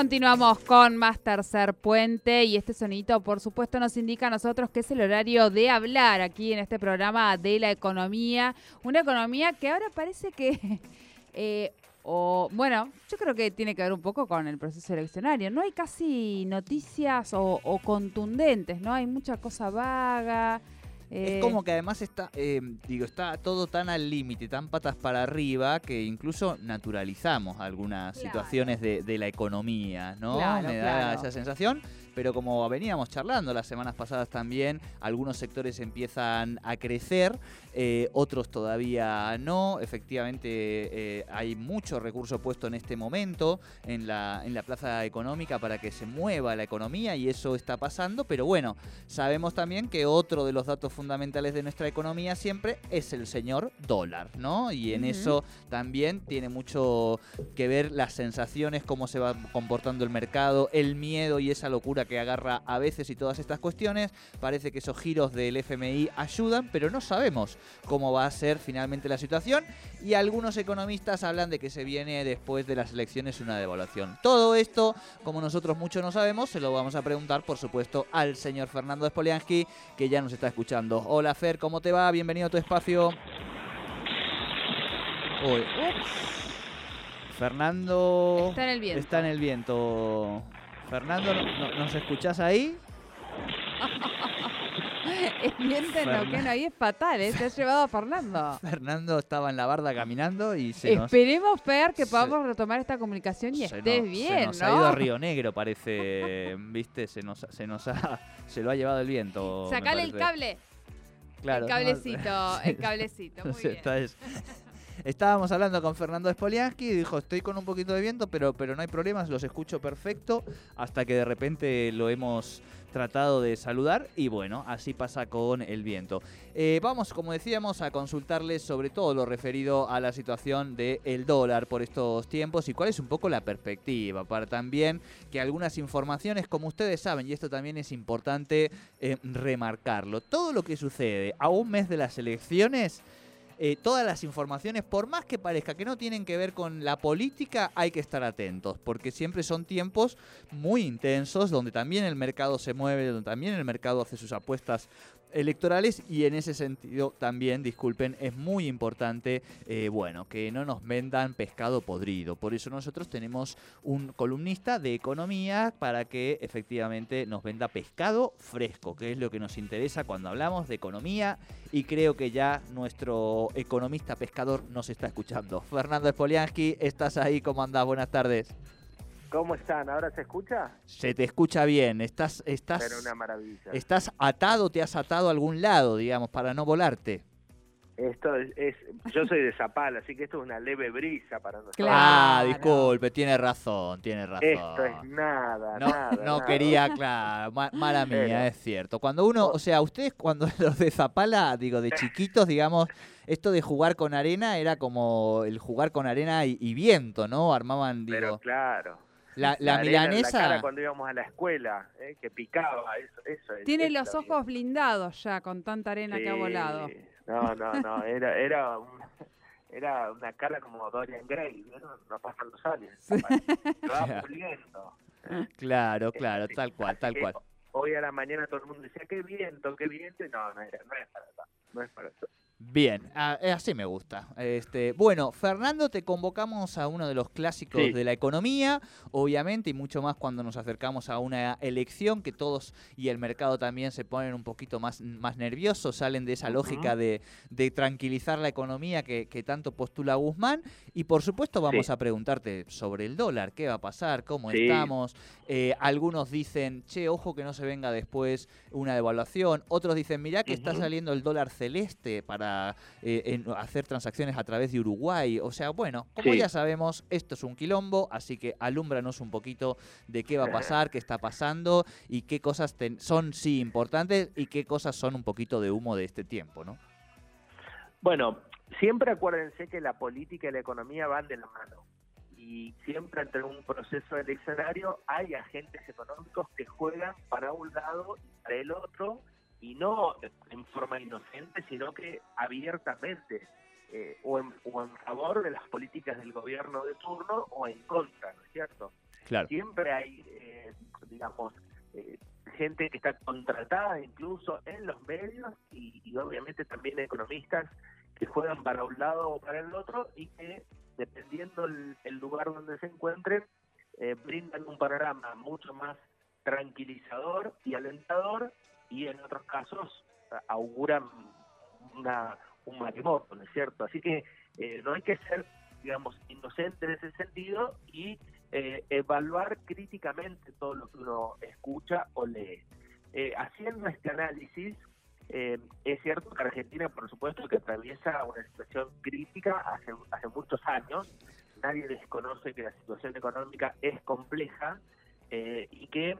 Continuamos con más tercer puente y este sonito por supuesto nos indica a nosotros que es el horario de hablar aquí en este programa de la economía, una economía que ahora parece que, eh, o bueno, yo creo que tiene que ver un poco con el proceso eleccionario, no hay casi noticias o, o contundentes, ¿no? Hay mucha cosa vaga. Es eh, como que además está, eh, digo, está todo tan al límite, tan patas para arriba, que incluso naturalizamos algunas Claro. situaciones de, de la economía, ¿no? Claro, Me da claro. esa sensación. Pero como veníamos charlando las semanas pasadas también, algunos sectores empiezan a crecer, eh, otros todavía no. Efectivamente, eh, hay mucho recurso puesto en este momento en la, en la plaza económica para que se mueva la economía y eso está pasando. Pero bueno, sabemos también que otro de los datos fundamentales de nuestra economía siempre es el señor dólar, ¿no? Y en eso también tiene mucho que ver las sensaciones, cómo se va comportando el mercado, el miedo y esa locura que agarra a veces y todas estas cuestiones. Parece que esos giros del FMI ayudan, pero no sabemos cómo va a ser finalmente la situación. Y algunos economistas hablan de que se viene después de las elecciones una devaluación. Todo esto, como nosotros mucho no sabemos, se lo vamos a preguntar, por supuesto, al señor Fernando Spoliansky, que ya nos está escuchando. Hola Fer, ¿cómo te va? Bienvenido a tu espacio. Uy, Fernando Está en el viento. está en el viento. Fernando, ¿no- no- ¿nos escuchás ahí? en Fernan- Neuquén ahí es fatal, ¿eh? Se ha llevado a Fernando. Fernando estaba en la barda caminando y se nos, Esperemos, Fer, que se- podamos retomar esta comunicación y se estés nos- bien, se nos ¿no? ha ido a Río Negro, parece, viste, se nos, se nos ha, se lo ha llevado el viento. Sacale el cable. Claro, el no, cablecito, el cablecito. Muy bien. Estábamos hablando con Fernando Spoliansky y dijo, estoy con un poquito de viento, pero, pero no hay problemas, los escucho perfecto, hasta que de repente lo hemos tratado de saludar y bueno, así pasa con el viento. Eh, vamos, como decíamos, a consultarles sobre todo lo referido a la situación del dólar por estos tiempos y cuál es un poco la perspectiva, para también que algunas informaciones, como ustedes saben, y esto también es importante eh, remarcarlo, todo lo que sucede a un mes de las elecciones eh, todas las informaciones, por más que parezca que no tienen que ver con la política, hay que estar atentos, porque siempre son tiempos muy intensos, donde también el mercado se mueve, donde también el mercado hace sus apuestas electorales y en ese sentido también, disculpen, es muy importante, eh, bueno, que no nos vendan pescado podrido. Por eso nosotros tenemos un columnista de economía para que efectivamente nos venda pescado fresco, que es lo que nos interesa cuando hablamos de economía y creo que ya nuestro economista pescador nos está escuchando. Fernando Spoliansky, ¿estás ahí? ¿Cómo andás? Buenas tardes. ¿Cómo están? ¿Ahora se escucha? Se te escucha bien, estás, estás, Pero una maravilla. estás atado, te has atado a algún lado, digamos, para no volarte. Esto es, es- yo soy de Zapala, así que esto es una leve brisa para nosotros. Claro. Ah, disculpe, tiene razón, tiene razón. Esto es nada, No, nada. no nada. quería, claro, ma- mala mía, Pero- es cierto. Cuando uno, o sea, ustedes cuando los de Zapala, digo, de chiquitos, digamos, esto de jugar con arena era como el jugar con arena y, y viento, ¿no? Armaban, Pero digo, claro. La, la arena en La milanesa. cara cuando íbamos a la escuela, eh, que picaba, eso, eso es. Tiene los ojos blindados ya con tanta arena que ha volado. No, no, no, era, era, un- era una cara como Dorian Gray, ¿vieron? No pasan los años. Va Claro. puliendo. Claro, claro, tal cual, tal cual. Hoy a la mañana todo el mundo decía, qué viento, qué viento, y no, no, era, no es para eso, no es para eso. Bien, eh, así me gusta. Este, bueno, Fernando, te convocamos a uno de los clásicos de la economía, obviamente, y mucho más cuando nos acercamos a una elección que todos y el mercado también se ponen un poquito más, más nerviosos, salen de esa lógica de, tranquilizar la economía que, tanto postula Guzmán. Y por supuesto vamos a preguntarte sobre el dólar, qué va a pasar, cómo estamos. Eh, algunos dicen, che, ojo que no se venga después una devaluación. Otros dicen, mirá que está saliendo el dólar celeste para eh, hacer transacciones a través de Uruguay. O sea, bueno, como ya sabemos, esto es un quilombo, así que alúmbranos un poquito de qué va a pasar, qué está pasando y qué cosas son sí importantes y qué cosas son un poquito de humo de este tiempo, ¿no? Bueno, siempre acuérdense que la política y la economía van de la mano y siempre entre un proceso eleccionario hay agentes económicos que juegan para un lado y para el otro y no en forma inocente, sino que abiertamente, eh, o, en, favor de las políticas del gobierno de turno o en contra, ¿no es cierto? Claro. Siempre hay, eh, digamos, eh, gente que está contratada incluso en los medios y, obviamente también economistas que juegan para un lado o para el otro y que dependiendo el, el lugar donde se encuentren, brindan un panorama mucho más tranquilizador y alentador y en otros casos auguran una, un matrimonio, ¿no es cierto? Así que eh, no hay que ser, digamos, inocente en ese sentido y eh, evaluar críticamente todo lo que uno escucha o lee. Eh, haciendo este análisis, es cierto que Argentina, por supuesto, que atraviesa una situación crítica hace, hace muchos años. Nadie desconoce que la situación económica es compleja y que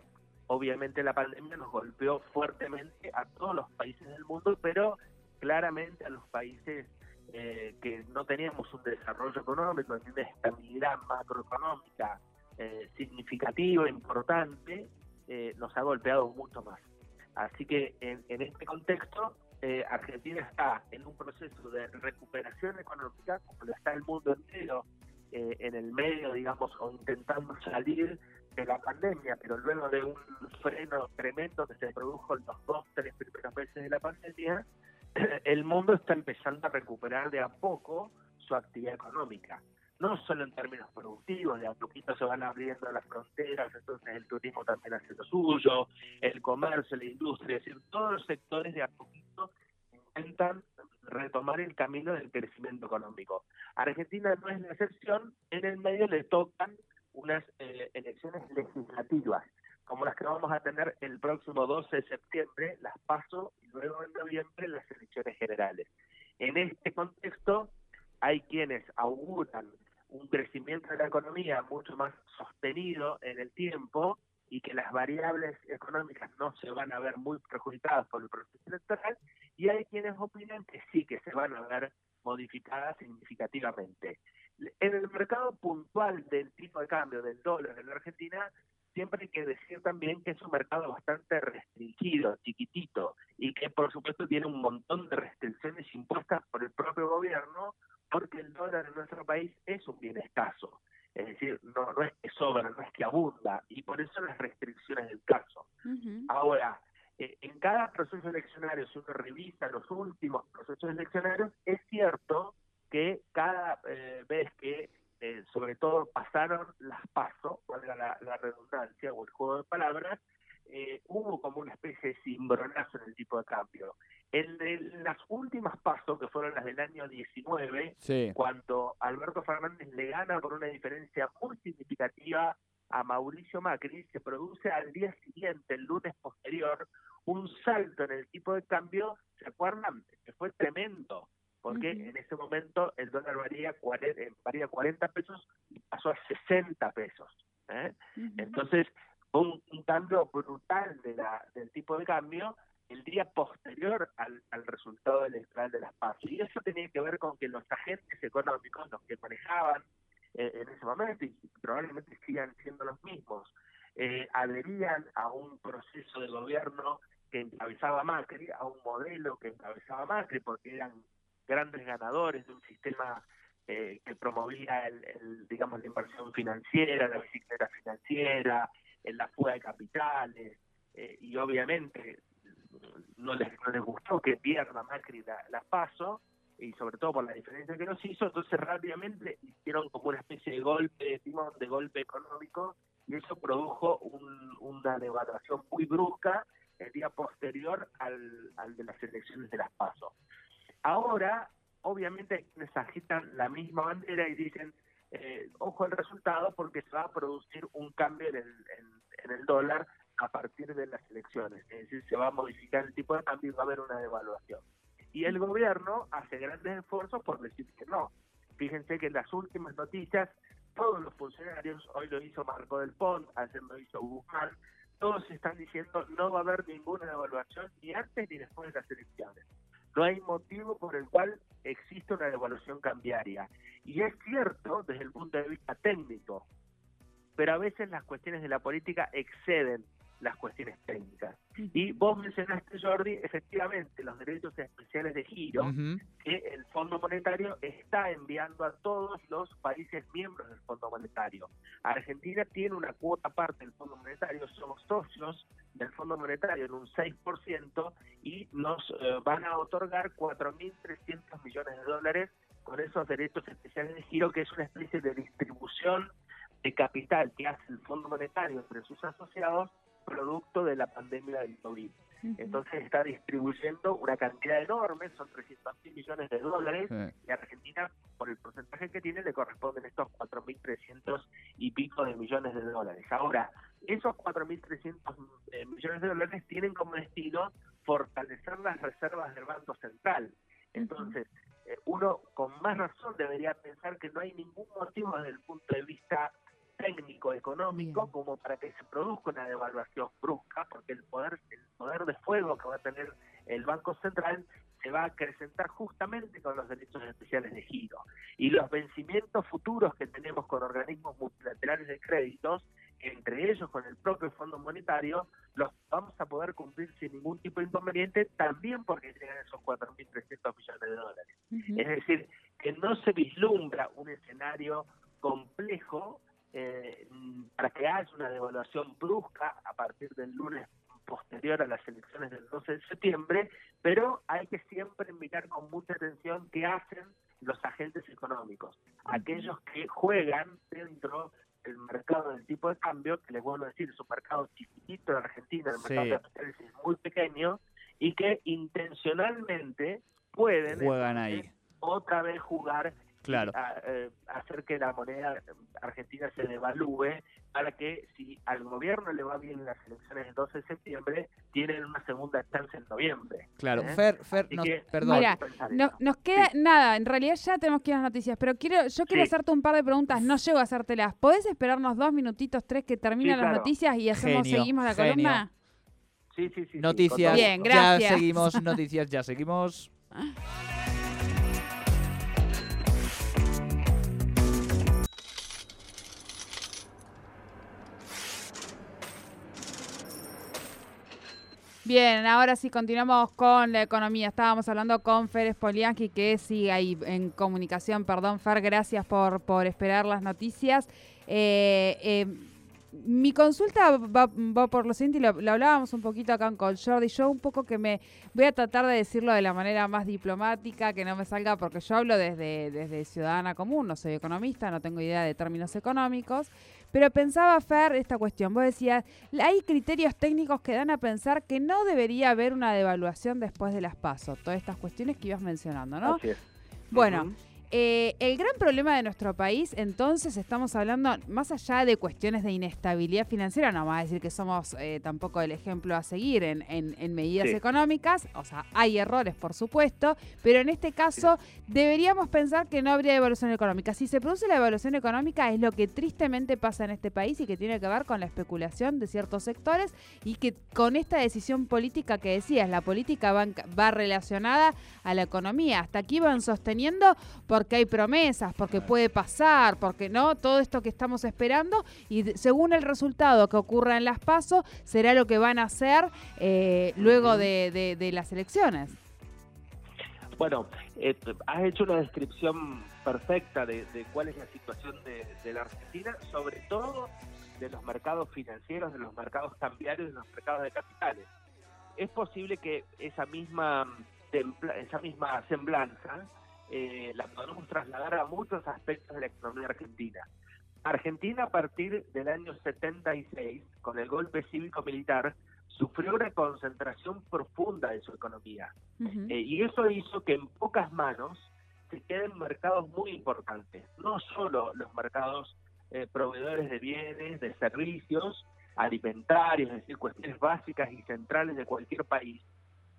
obviamente la pandemia nos golpeó fuertemente a todos los países del mundo, pero claramente a los países eh, que no teníamos un desarrollo económico, ni una estabilidad macroeconómica eh, significativa, importante, eh, nos ha golpeado mucho más. Así que en, este contexto, Argentina está en un proceso de recuperación económica, como lo está el mundo entero, en el medio, digamos, o intentando salir de la pandemia, pero luego de un freno tremendo que se produjo en los dos, tres primeros meses de la pandemia, el mundo está empezando a recuperar de a poco su actividad económica. No solo en términos productivos, de a poquito se van abriendo las fronteras, entonces el turismo también hace lo suyo, el comercio, la industria, es decir, todos los sectores de a poquito intentan retomar el camino del crecimiento económico. Argentina no es la excepción, en el medio le tocan unas eh, elecciones legislativas, como las que vamos a tener el próximo 12 de septiembre, las paso, y luego en noviembre las elecciones generales. En este contexto, hay quienes auguran un crecimiento de la economía mucho más sostenido en el tiempo y que las variables económicas no se van a ver muy perjudicadas por el proceso electoral, y hay quienes opinan que sí, que se van a ver modificadas significativamente. En el mercado puntual del tipo de cambio del dólar en la Argentina, siempre hay que decir también que es un mercado bastante restringido, chiquitito, y que por supuesto tiene un montón de restricciones impuestas por el propio gobierno, porque el dólar en nuestro país es un bien escaso. Es decir, no, no es que sobra, no es que abunda, y por eso las restricciones del caso. Ahora, eh, en cada proceso eleccionario, si uno revisa los últimos procesos eleccionarios, es cierto que cada eh, vez que, eh, sobre todo, pasaron las pasos, valga la, la, redundancia o el juego de palabras, eh, hubo como una especie de cimbronazo en el tipo de cambio. En, las últimas pasos, que fueron las del año 19, cuando Alberto Fernández le gana por una diferencia muy significativa a Mauricio Macri, se produce al día siguiente, el lunes posterior, un salto en el tipo de cambio, ¿se acuerdan? Que fue tremendo porque en ese momento el dólar valía 40, eh, valía 40 pesos y pasó a 60 pesos. ¿eh? Entonces, un, un, cambio brutal de la, del tipo de cambio el día posterior al, al resultado electoral de las PAS. Y eso tenía que ver con que los agentes económicos, los que manejaban eh, en ese momento, y probablemente sigan siendo los mismos, eh, adherían a un proceso de gobierno que encabezaba Macri, a un modelo que encabezaba Macri, porque eran grandes ganadores de un sistema eh, que promovía el, digamos la inversión financiera, la bicicleta financiera, en la fuga de capitales eh, y obviamente no les, no les gustó que pierda Macri la, la, paso y sobre todo por la diferencia que nos hizo, entonces rápidamente hicieron como una especie de golpe de de golpe económico, y eso produjo una devaluación muy brusca el día posterior al, al de las elecciones de las PASO. Ahora, obviamente, quienes agitan la misma bandera y dicen, eh, ojo el resultado porque se va a producir un cambio en el, en el dólar a partir de las elecciones, es decir, se va a modificar el tipo de cambio y va a haber una devaluación. Y el gobierno hace grandes esfuerzos por decir que no. Fíjense que en las últimas noticias, todos los funcionarios, hoy lo hizo Marco del Pont, ayer lo hizo Guzmán, todos están diciendo no va a haber ninguna devaluación ni antes ni después de las elecciones. No hay motivo por el cual existe una devaluación cambiaria. Y es cierto desde el punto de vista técnico, pero a veces las cuestiones de la política exceden las cuestiones técnicas. Y vos mencionaste, Jordi, efectivamente, los derechos especiales de giro que el Fondo Monetario está enviando a todos los países miembros del Fondo Monetario. Argentina tiene una cuota parte del Fondo Monetario, somos socios del Fondo Monetario en un 6% y nos eh, van a otorgar 4.300 millones de dólares con esos derechos especiales de giro, que es una especie de distribución de capital que hace el Fondo Monetario entre sus asociados producto de la pandemia del COVID. Entonces está distribuyendo una cantidad enorme, son 300 mil millones de dólares, y a Argentina, por el porcentaje que tiene, le corresponden estos 4.300 y pico de millones de dólares. Ahora, esos 4.300 eh, millones de dólares tienen como destino fortalecer las reservas del Banco Central. Entonces, eh, uno con más razón debería pensar que no hay ningún motivo desde el punto de vista técnico económico como para que se produzca una devaluación brusca porque el poder el poder de fuego que va a tener el Banco Central se va a acrecentar justamente con los derechos especiales de giro. Y los vencimientos futuros que tenemos con organismos multilaterales de créditos entre ellos con el propio Fondo Monetario, los vamos a poder cumplir sin ningún tipo de inconveniente, también porque llegan esos 4.300 millones de dólares. Es decir, que no se vislumbra un escenario complejo eh, para que haya una devaluación brusca a partir del lunes posterior a las elecciones del 12 de septiembre, pero hay que siempre mirar con mucha atención qué hacen los agentes económicos, aquellos que juegan dentro del mercado del tipo de cambio, que les vuelvo a decir, es un mercado chiquitito de Argentina, el mercado de capitales es muy pequeño, y que intencionalmente pueden juegan ahí. otra vez jugar claro. Eh, hacer que la moneda argentina se devalúe para que si al gobierno le va bien las elecciones del 12 de septiembre, tienen una segunda chance en noviembre. Claro, ¿eh? Fer, Fer perdón. Mira, no, nos queda nada, en realidad ya tenemos que ir a las noticias, pero quiero yo quiero hacerte un par de preguntas, no llego a hacértelas. ¿Podés esperarnos dos minutitos, tres que terminan las noticias y hacemos seguimos la columna? Sí, sí, sí. Noticias. Bien, gracias. Ya seguimos, noticias, ya seguimos. Bien, ahora sí continuamos con la economía. Estábamos hablando con Fer Spolianski, que sigue ahí en comunicación. Perdón, Fer, gracias por, por esperar las noticias. Eh, eh, mi consulta va, por lo siguiente, y lo, hablábamos un poquito acá con Jordi. Yo un poco que me voy a tratar de decirlo de la manera más diplomática, que no me salga, porque yo hablo desde, desde ciudadana común, no soy economista, no tengo idea de términos económicos. Pero pensaba, Fer, esta cuestión. Vos decías, hay criterios técnicos que dan a pensar que no debería haber una devaluación después de las pasos. Todas estas cuestiones que ibas mencionando, ¿no? Bueno. Eh, el gran problema de nuestro país, entonces, estamos hablando, más allá de cuestiones de inestabilidad financiera, no vamos a decir que somos eh, tampoco el ejemplo a seguir en, en, medidas económicas, o sea, hay errores, por supuesto, pero en este caso deberíamos pensar que no habría devaluación económica. Si se produce la devaluación económica, es lo que tristemente pasa en este país y que tiene que ver con la especulación de ciertos sectores y que con esta decisión política que decías, la política va, va relacionada a la economía. Hasta aquí van sosteniendo porque hay promesas, porque puede pasar, porque no, todo esto que estamos esperando y según el resultado que ocurra en las pasos será lo que van a hacer eh, luego de, las elecciones. Bueno, eh, has hecho una descripción perfecta de, cuál es la situación de, la Argentina, sobre todo de los mercados financieros, de los mercados cambiarios, de los mercados de capitales. Es posible que esa misma esa misma semblanza eh, la podemos trasladar a muchos aspectos de la economía argentina. Argentina a partir del año 76, con el golpe cívico-militar, sufrió una concentración profunda de su economía. Ujú. Eh, y eso hizo que en pocas manos se queden mercados muy importantes, no solo los mercados eh, proveedores de bienes, de servicios, alimentarios, es decir, cuestiones básicas y centrales de cualquier país,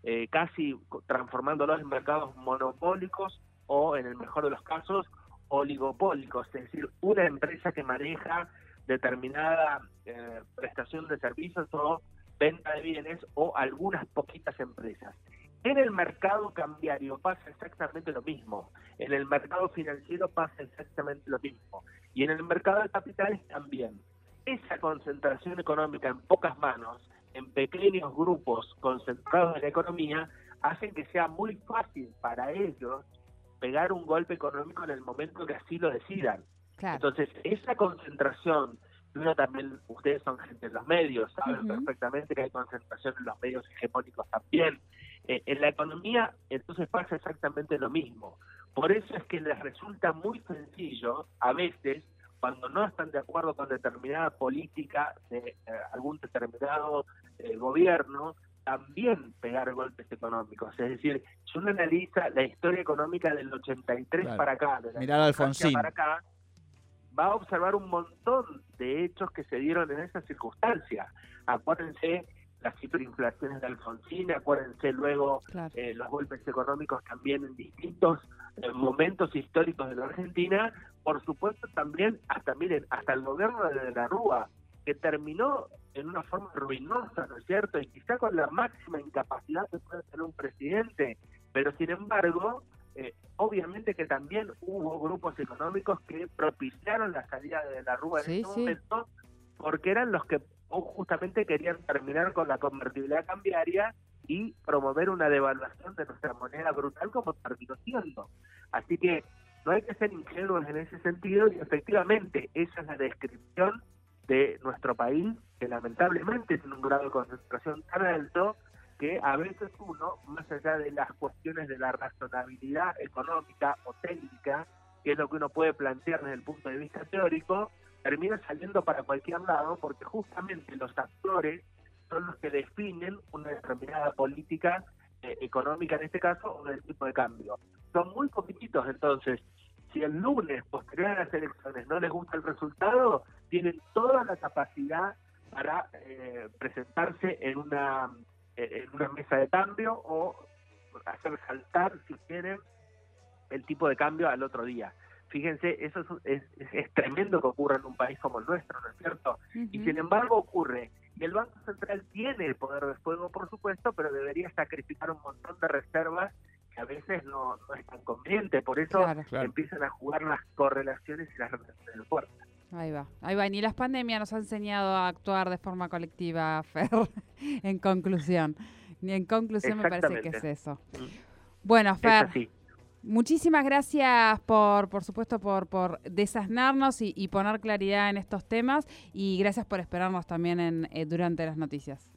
eh, casi transformándolos en mercados monopólicos o, en el mejor de los casos, oligopólicos, es decir, una empresa que maneja determinada eh, prestación de servicios o venta de bienes o algunas poquitas empresas. En el mercado cambiario pasa exactamente lo mismo, en el mercado financiero pasa exactamente lo mismo y en el mercado de capitales también. Esa concentración económica en pocas manos, en pequeños grupos concentrados en la economía, hacen que sea muy fácil para ellos pegar un golpe económico en el momento que así lo decidan. Claro. Entonces, esa concentración, uno también, ustedes son gente de los medios, saben perfectamente que hay concentración en los medios hegemónicos también. Eh, en la economía, entonces pasa exactamente lo mismo. Por eso es que les resulta muy sencillo, a veces, cuando no están de acuerdo con determinada política de eh, algún determinado eh, gobierno, también pegar golpes económicos. Es decir, si uno analiza la historia económica del 83 Claro. para acá, de la Mirá Alfonsín. para acá, va a observar un montón de hechos que se dieron en esa circunstancia. Acuérdense las hiperinflaciones de Alfonsín, acuérdense luego Claro. eh, los golpes económicos también en distintos eh, momentos históricos de la Argentina, por supuesto también hasta miren hasta el gobierno de la Rúa que terminó en una forma ruinosa, ¿no es cierto? Y quizá con la máxima incapacidad que puede tener un presidente, pero sin embargo, eh, obviamente que también hubo grupos económicos que propiciaron la salida de la Rúa en ese sí. momento, porque eran los que justamente querían terminar con la convertibilidad cambiaria y promover una devaluación de nuestra moneda brutal como terminó siendo. Así que no hay que ser ingenuos en ese sentido y efectivamente esa es la descripción de nuestro país que lamentablemente tiene un grado de concentración tan alto que a veces uno, más allá de las cuestiones de la razonabilidad económica o técnica, que es lo que uno puede plantear desde el punto de vista teórico, termina saliendo para cualquier lado porque justamente los actores son los que definen una determinada política eh, económica en este caso o del tipo de cambio. Son muy poquititos entonces. Si el lunes, posterior a las elecciones, no les gusta el resultado, tienen toda la capacidad para eh, presentarse en una eh, en una mesa de cambio o hacer saltar, si quieren, el tipo de cambio al otro día. Fíjense, eso es, es, es tremendo que ocurra en un país como el nuestro, ¿no es cierto? Y sin embargo ocurre. Y el Banco Central tiene el poder de fuego, por supuesto, pero debería sacrificar un montón de reservas que a veces no, no es tan conveniente. Por eso Claro. Claro. empiezan a jugar las correlaciones y las relaciones del fuerza. Ahí va, ahí va. Ni las pandemias nos ha enseñado a actuar de forma colectiva, Fer, en conclusión. Ni en conclusión me parece que es eso. Mm. Bueno, Fer, muchísimas gracias por, por supuesto, por, por desasnarnos y, y poner claridad en estos temas y gracias por esperarnos también en, eh, durante las noticias.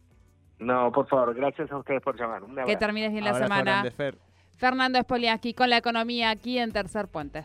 No, por favor, gracias a ustedes por llamar. Un Que abrazo. termines bien la Abrazo semana. grande, Fer. Fernando Spoliaski con la economía aquí en Tercer Puente.